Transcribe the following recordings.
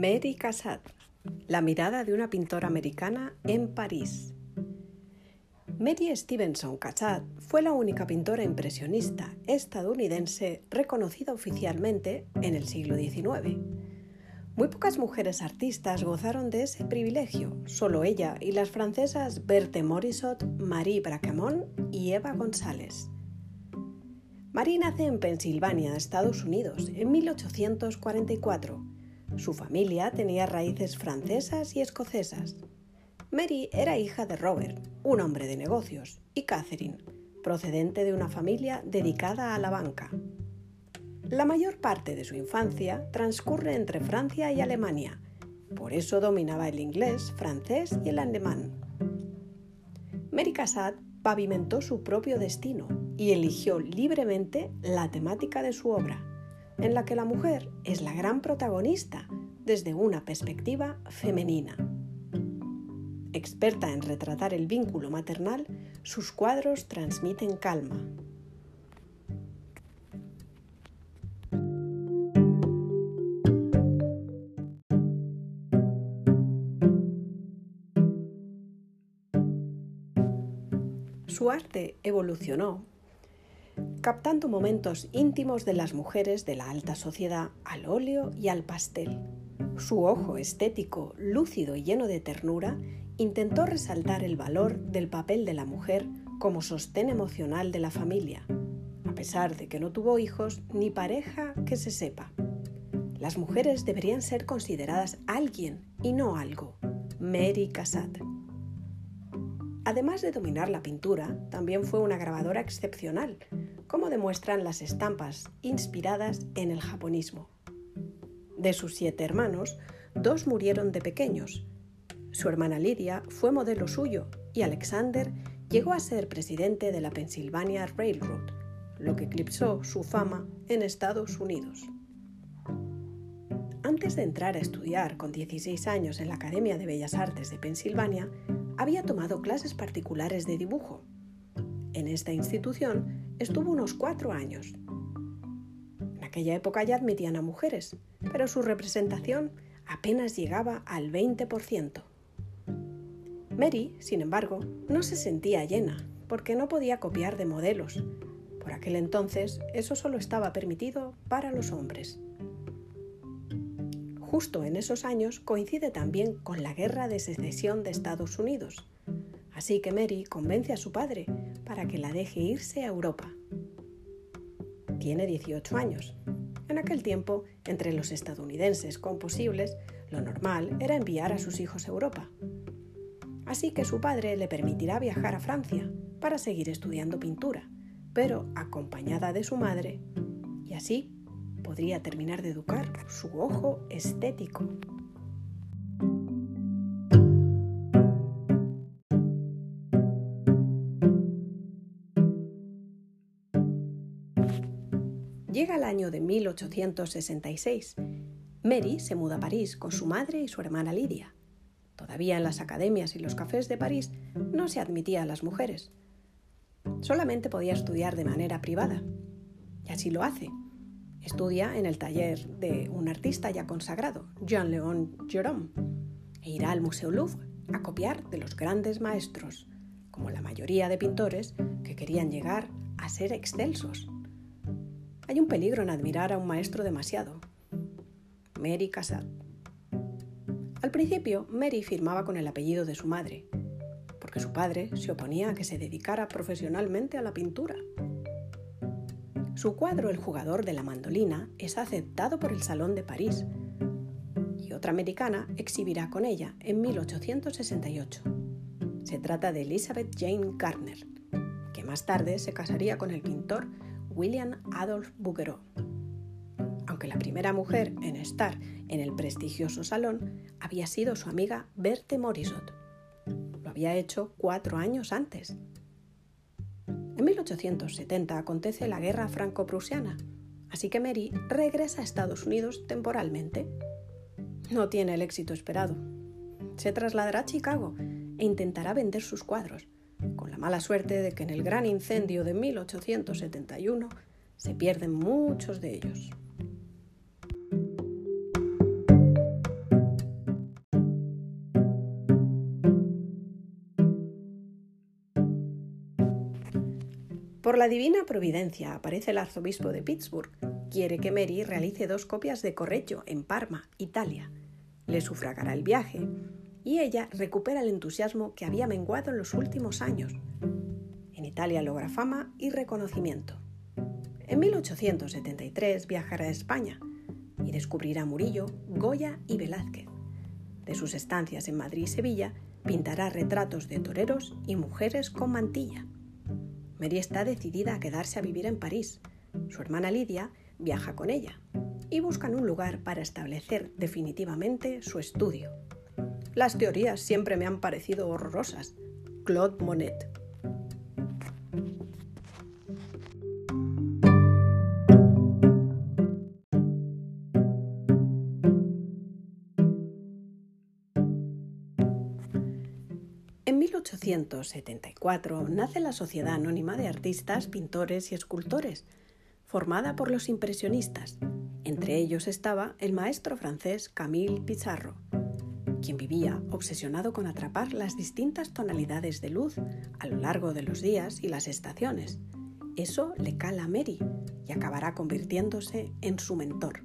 Mary Cassatt, la mirada de una pintora americana en París. Mary Stevenson Cassatt fue la única pintora impresionista estadounidense reconocida oficialmente en el siglo XIX. Muy pocas mujeres artistas gozaron de ese privilegio, solo ella y las francesas Berthe Morisot, Marie Bracamont y Eva González. Marie nace en Pensilvania, Estados Unidos, en 1844 su familia tenía raíces francesas y escocesas. Mary era hija de Robert, un hombre de negocios, y Catherine, procedente de una familia dedicada a la banca. La mayor parte de su infancia transcurre entre Francia y Alemania, por eso dominaba el inglés, francés y el alemán. Mary Cassatt pavimentó su propio destino y eligió libremente la temática de su obra en la que la mujer es la gran protagonista desde una perspectiva femenina. Experta en retratar el vínculo maternal, sus cuadros transmiten calma. Su arte evolucionó captando momentos íntimos de las mujeres de la alta sociedad al óleo y al pastel. Su ojo estético, lúcido y lleno de ternura, intentó resaltar el valor del papel de la mujer como sostén emocional de la familia, a pesar de que no tuvo hijos ni pareja que se sepa. Las mujeres deberían ser consideradas alguien y no algo. Mary Cassatt. Además de dominar la pintura, también fue una grabadora excepcional, como demuestran las estampas inspiradas en el japonismo. De sus siete hermanos, dos murieron de pequeños. Su hermana Lydia fue modelo suyo y Alexander llegó a ser presidente de la Pennsylvania Railroad, lo que eclipsó su fama en Estados Unidos. Antes de entrar a estudiar con 16 años en la Academia de Bellas Artes de Pensilvania, había tomado clases particulares de dibujo. En esta institución estuvo unos cuatro años. En aquella época ya admitían a mujeres, pero su representación apenas llegaba al 20%. Mary, sin embargo, no se sentía llena porque no podía copiar de modelos. Por aquel entonces eso solo estaba permitido para los hombres. Justo en esos años coincide también con la guerra de secesión de Estados Unidos, así que Mary convence a su padre para que la deje irse a Europa. Tiene 18 años. En aquel tiempo, entre los estadounidenses composibles, lo normal era enviar a sus hijos a Europa. Así que su padre le permitirá viajar a Francia para seguir estudiando pintura, pero acompañada de su madre, y así podría terminar de educar su ojo estético. Llega el año de 1866. Mary se muda a París con su madre y su hermana Lidia. Todavía en las academias y los cafés de París no se admitía a las mujeres. Solamente podía estudiar de manera privada. Y así lo hace. Estudia en el taller de un artista ya consagrado, Jean-Léon Gérôme, e irá al Museo Louvre a copiar de los grandes maestros, como la mayoría de pintores que querían llegar a ser excelsos. Hay un peligro en admirar a un maestro demasiado. Mary Cassatt. Al principio, Mary firmaba con el apellido de su madre, porque su padre se oponía a que se dedicara profesionalmente a la pintura. Su cuadro El jugador de la mandolina es aceptado por el Salón de París y otra americana exhibirá con ella en 1868. Se trata de Elizabeth Jane Gardner, que más tarde se casaría con el pintor William Adolph Bouguereau. Aunque la primera mujer en estar en el prestigioso salón había sido su amiga Berthe Morisot. Lo había hecho cuatro años antes. En 1870 acontece la guerra franco-prusiana, así que Mary regresa a Estados Unidos temporalmente. No tiene el éxito esperado. Se trasladará a Chicago e intentará vender sus cuadros, mala suerte de que en el gran incendio de 1871 se pierden muchos de ellos. Por la divina providencia aparece el arzobispo de Pittsburgh. Quiere que Mary realice dos copias de Correggio en Parma, Italia. Le sufragará el viaje, y ella recupera el entusiasmo que había menguado en los últimos años. En Italia logra fama y reconocimiento. En 1873 viajará a España y descubrirá Murillo, Goya y Velázquez. De sus estancias en Madrid y Sevilla pintará retratos de toreros y mujeres con mantilla. Mary está decidida a quedarse a vivir en París. Su hermana Lidia viaja con ella y buscan un lugar para establecer definitivamente su estudio. Las teorías siempre me han parecido horrorosas. Claude Monet. En 1874 nace la Sociedad Anónima de Artistas, Pintores y Escultores, formada por los impresionistas. Entre ellos estaba el maestro francés Camille Pizarro, quien vivía obsesionado con atrapar las distintas tonalidades de luz a lo largo de los días y las estaciones. Eso le cala a Mary y acabará convirtiéndose en su mentor.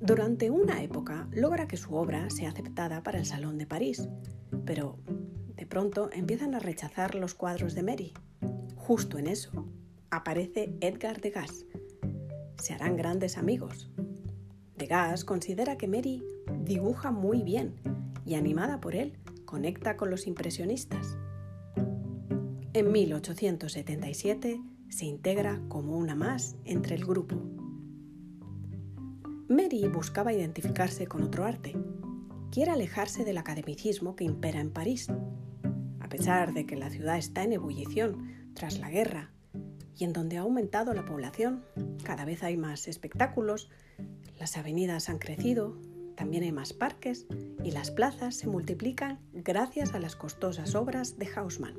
Durante una época logra que su obra sea aceptada para el Salón de París, pero de pronto empiezan a rechazar los cuadros de Mary. Justo en eso aparece Edgar Degas. Se harán grandes amigos. Degas considera que Mary dibuja muy bien y animada por él conecta con los impresionistas. En 1877 se integra como una más entre el grupo. Mary buscaba identificarse con otro arte, quiere alejarse del academicismo que impera en París. A pesar de que la ciudad está en ebullición tras la guerra y en donde ha aumentado la población, cada vez hay más espectáculos, las avenidas han crecido, también hay más parques y las plazas se multiplican gracias a las costosas obras de Haussmann.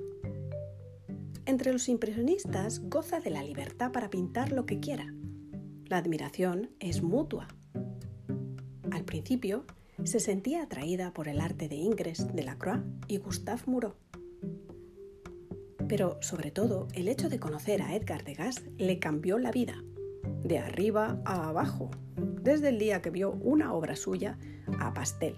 Entre los impresionistas goza de la libertad para pintar lo que quiera. La admiración es mutua. Al principio, se sentía atraída por el arte de Ingres, Delacroix y Gustave Moreau. Pero sobre todo, el hecho de conocer a Edgar Degas le cambió la vida, de arriba a abajo, desde el día que vio una obra suya a pastel.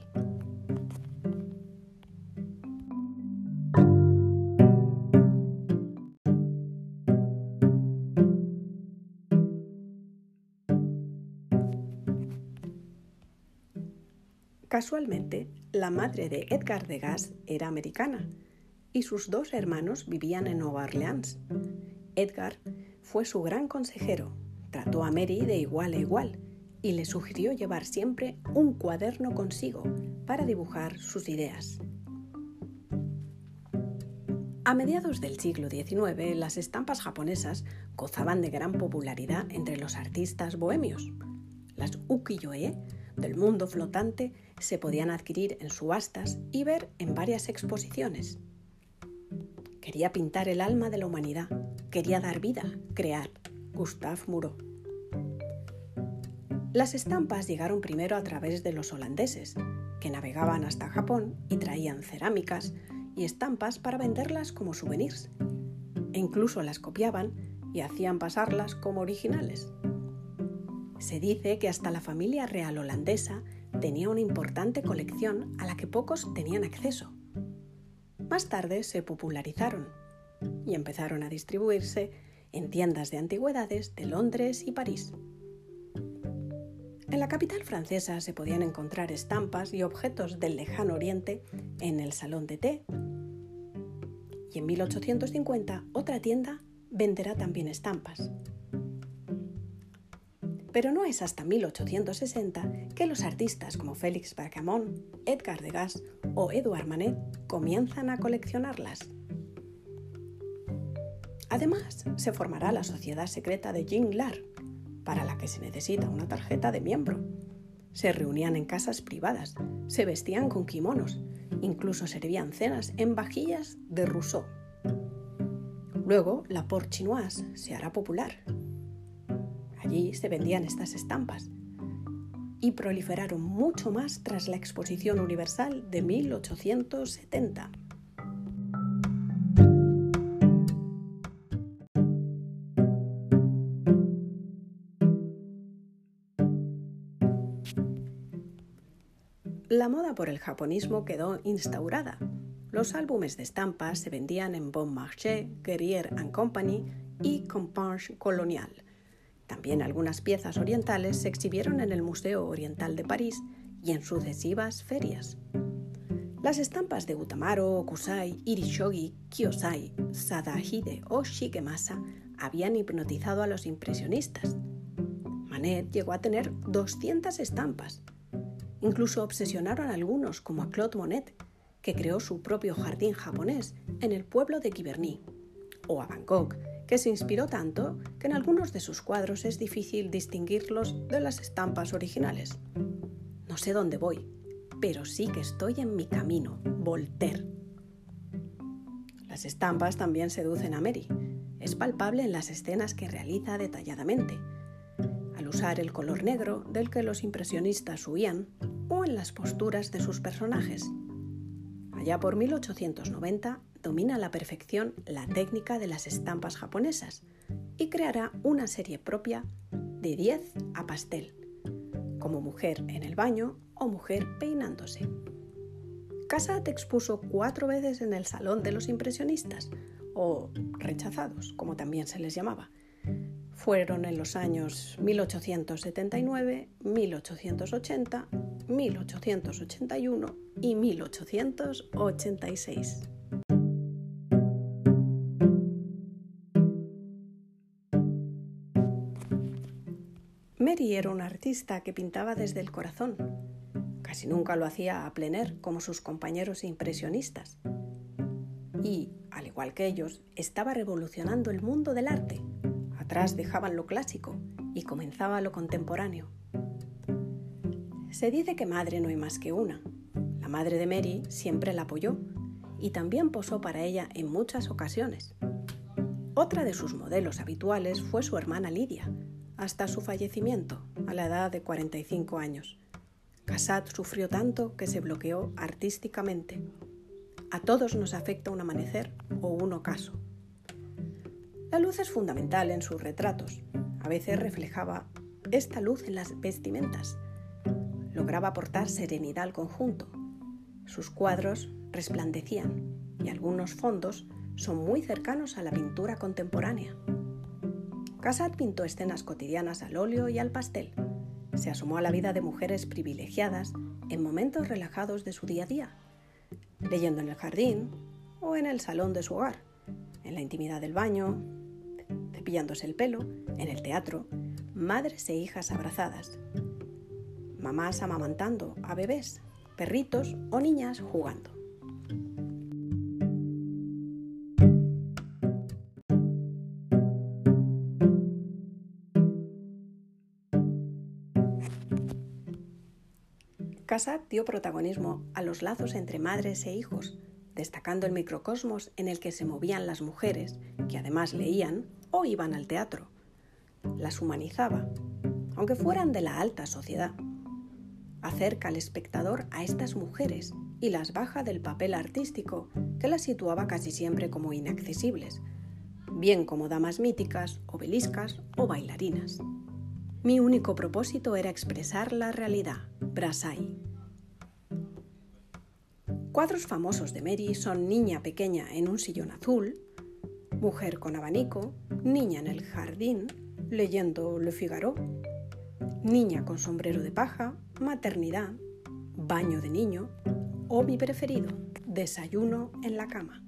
Casualmente, la madre de Edgar Degas era americana y sus dos hermanos vivían en Nueva Orleans. Edgar fue su gran consejero, trató a Mary de igual a igual y le sugirió llevar siempre un cuaderno consigo para dibujar sus ideas. A mediados del siglo XIX, las estampas japonesas gozaban de gran popularidad entre los artistas bohemios. Las ukiyo-e del mundo flotante se podían adquirir en subastas y ver en varias exposiciones. Quería pintar el alma de la humanidad, quería dar vida, crear. Gustave Moreau. Las estampas llegaron primero a través de los holandeses, que navegaban hasta Japón y traían cerámicas y estampas para venderlas como souvenirs. E incluso las copiaban y hacían pasarlas como originales. Se dice que hasta la familia real holandesa tenía una importante colección a la que pocos tenían acceso. Más tarde se popularizaron y empezaron a distribuirse en tiendas de antigüedades de Londres y París. En la capital francesa se podían encontrar estampas y objetos del lejano oriente en el salón de té. Y en 1850 otra tienda venderá también estampas. Pero no es hasta 1860 que los artistas como Félix Backhamon, Edgar Degas o Edouard Manet comienzan a coleccionarlas. Además, se formará la sociedad secreta de Jean Lar, para la que se necesita una tarjeta de miembro. Se reunían en casas privadas, se vestían con kimonos, incluso servían cenas en vajillas de Rousseau. Luego, la Porte Chinoise se hará popular Allí se vendían estas estampas y proliferaron mucho más tras la Exposición Universal de 1870. La moda por el japonismo quedó instaurada. Los álbumes de estampas se vendían en Bon Marché, Guerrier Company y Companche Colonial. También algunas piezas orientales se exhibieron en el Museo Oriental de París y en sucesivas ferias. Las estampas de Utamaro, Okusai, Irishogi, Kiyosai, Sadahide o Shigemasa habían hipnotizado a los impresionistas. Manet llegó a tener 200 estampas Incluso obsesionaron a algunos, como a Claude Monet, que creó su propio jardín japonés en el pueblo de Giverny, o a Bangkok, que se inspiró tanto que en algunos de sus cuadros es difícil distinguirlos de las estampas originales. No sé dónde voy, pero sí que estoy en mi camino, Voltaire. Las estampas también seducen a Mary. Es palpable en las escenas que realiza detalladamente. Al usar el color negro del que los impresionistas huían, o en las posturas de sus personajes. Allá por 1890 domina a la perfección la técnica de las estampas japonesas y creará una serie propia de 10 a pastel, como mujer en el baño o mujer peinándose. Casat expuso cuatro veces en el Salón de los Impresionistas, o rechazados, como también se les llamaba. Fueron en los años 1879, 1880 1881 y 1886. Mary era una artista que pintaba desde el corazón. Casi nunca lo hacía a plener como sus compañeros impresionistas. Y, al igual que ellos, estaba revolucionando el mundo del arte. Atrás dejaban lo clásico y comenzaba lo contemporáneo. Se dice que madre no hay más que una. La madre de Mary siempre la apoyó y también posó para ella en muchas ocasiones. Otra de sus modelos habituales fue su hermana Lidia, hasta su fallecimiento, a la edad de 45 años. Casat sufrió tanto que se bloqueó artísticamente. A todos nos afecta un amanecer o un ocaso. La luz es fundamental en sus retratos. A veces reflejaba esta luz en las vestimentas lograba aportar serenidad al conjunto. Sus cuadros resplandecían y algunos fondos son muy cercanos a la pintura contemporánea. Casat pintó escenas cotidianas al óleo y al pastel. Se asomó a la vida de mujeres privilegiadas en momentos relajados de su día a día, leyendo en el jardín o en el salón de su hogar, en la intimidad del baño, cepillándose el pelo, en el teatro, madres e hijas abrazadas, mamás amamantando a bebés, perritos o niñas jugando. Casat dio protagonismo a los lazos entre madres e hijos, destacando el microcosmos en el que se movían las mujeres, que además leían o iban al teatro. Las humanizaba, aunque fueran de la alta sociedad acerca al espectador a estas mujeres y las baja del papel artístico que las situaba casi siempre como inaccesibles, bien como damas míticas, obeliscas o bailarinas. Mi único propósito era expresar la realidad, Brasai. Cuadros famosos de Mary son Niña pequeña en un sillón azul, Mujer con abanico, Niña en el jardín, leyendo Le Figaro, Niña con sombrero de paja, maternidad, baño de niño o mi preferido, desayuno en la cama.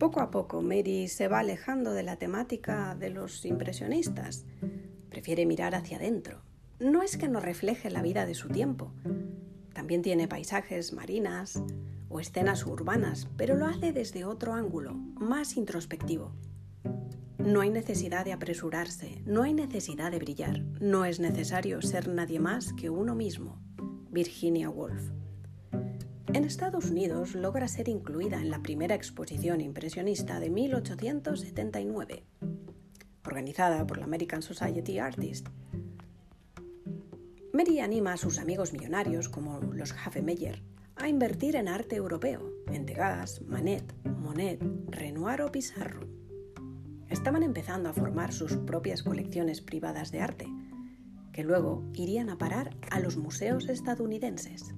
Poco a poco Mary se va alejando de la temática de los impresionistas. Prefiere mirar hacia adentro. No es que no refleje la vida de su tiempo. También tiene paisajes, marinas, o escenas urbanas, pero lo hace desde otro ángulo, más introspectivo. No hay necesidad de apresurarse, no hay necesidad de brillar, no es necesario ser nadie más que uno mismo. Virginia Woolf. En Estados Unidos logra ser incluida en la primera exposición impresionista de 1879, organizada por la American Society Artists. Mary anima a sus amigos millonarios como los Meyer a invertir en arte europeo, en Degas, Manet, Monet, Renoir o Pissarro. Estaban empezando a formar sus propias colecciones privadas de arte, que luego irían a parar a los museos estadounidenses.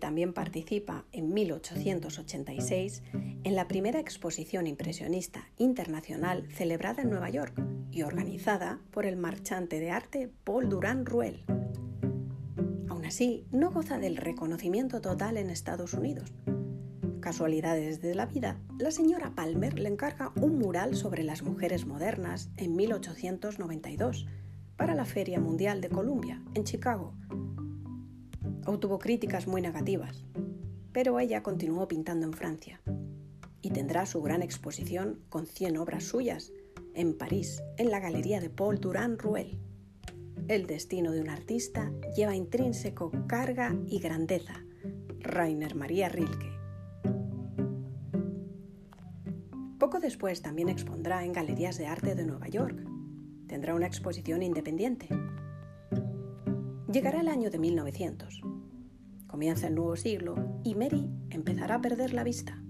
También participa en 1886 en la primera exposición impresionista internacional celebrada en Nueva York y organizada por el marchante de arte Paul Durand Ruel. Aún así, no goza del reconocimiento total en Estados Unidos. Casualidades de la vida, la señora Palmer le encarga un mural sobre las mujeres modernas en 1892 para la Feria Mundial de Columbia, en Chicago, obtuvo críticas muy negativas, pero ella continuó pintando en Francia y tendrá su gran exposición con 100 obras suyas en París, en la Galería de Paul Durand Ruel. El destino de un artista lleva intrínseco carga y grandeza. Rainer María Rilke. Poco después también expondrá en galerías de arte de Nueva York. Tendrá una exposición independiente. Llegará el año de 1900 Comienza el nuevo siglo y Mary empezará a perder la vista.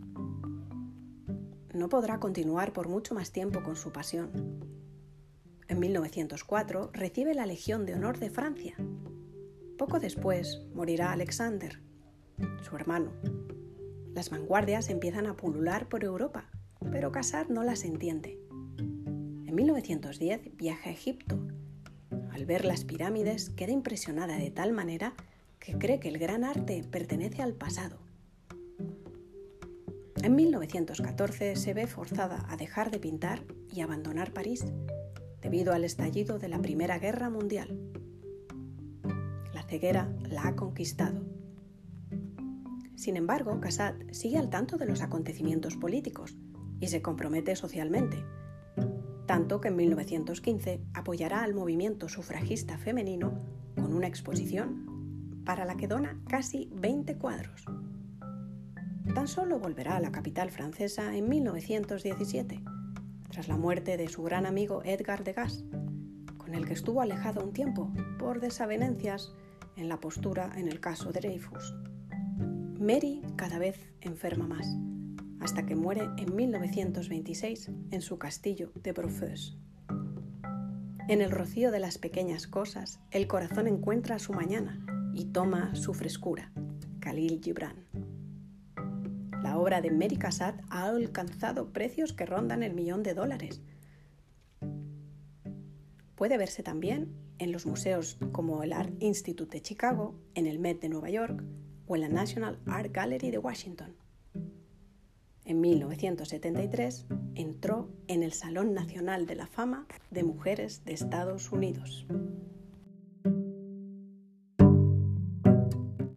No podrá continuar por mucho más tiempo con su pasión. En 1904 recibe la Legión de Honor de Francia. Poco después morirá Alexander, su hermano. Las vanguardias empiezan a pulular por Europa, pero Casat no las entiende. En 1910 viaja a Egipto. Al ver las pirámides queda impresionada de tal manera que cree que el gran arte pertenece al pasado. En 1914 se ve forzada a dejar de pintar y abandonar París debido al estallido de la Primera Guerra Mundial. La ceguera la ha conquistado. Sin embargo, Casat sigue al tanto de los acontecimientos políticos y se compromete socialmente, tanto que en 1915 apoyará al movimiento sufragista femenino con una exposición para la que dona casi 20 cuadros. Tan solo volverá a la capital francesa en 1917, tras la muerte de su gran amigo Edgar Degas, con el que estuvo alejado un tiempo por desavenencias en la postura en el caso de Dreyfus. Mary cada vez enferma más, hasta que muere en 1926 en su castillo de Brofeus. En el rocío de las pequeñas cosas, el corazón encuentra su mañana y toma su frescura. Khalil Gibran. La obra de Mary Cassatt ha alcanzado precios que rondan el millón de dólares. Puede verse también en los museos como el Art Institute de Chicago, en el Met de Nueva York o en la National Art Gallery de Washington. En 1973 entró en el Salón Nacional de la Fama de Mujeres de Estados Unidos.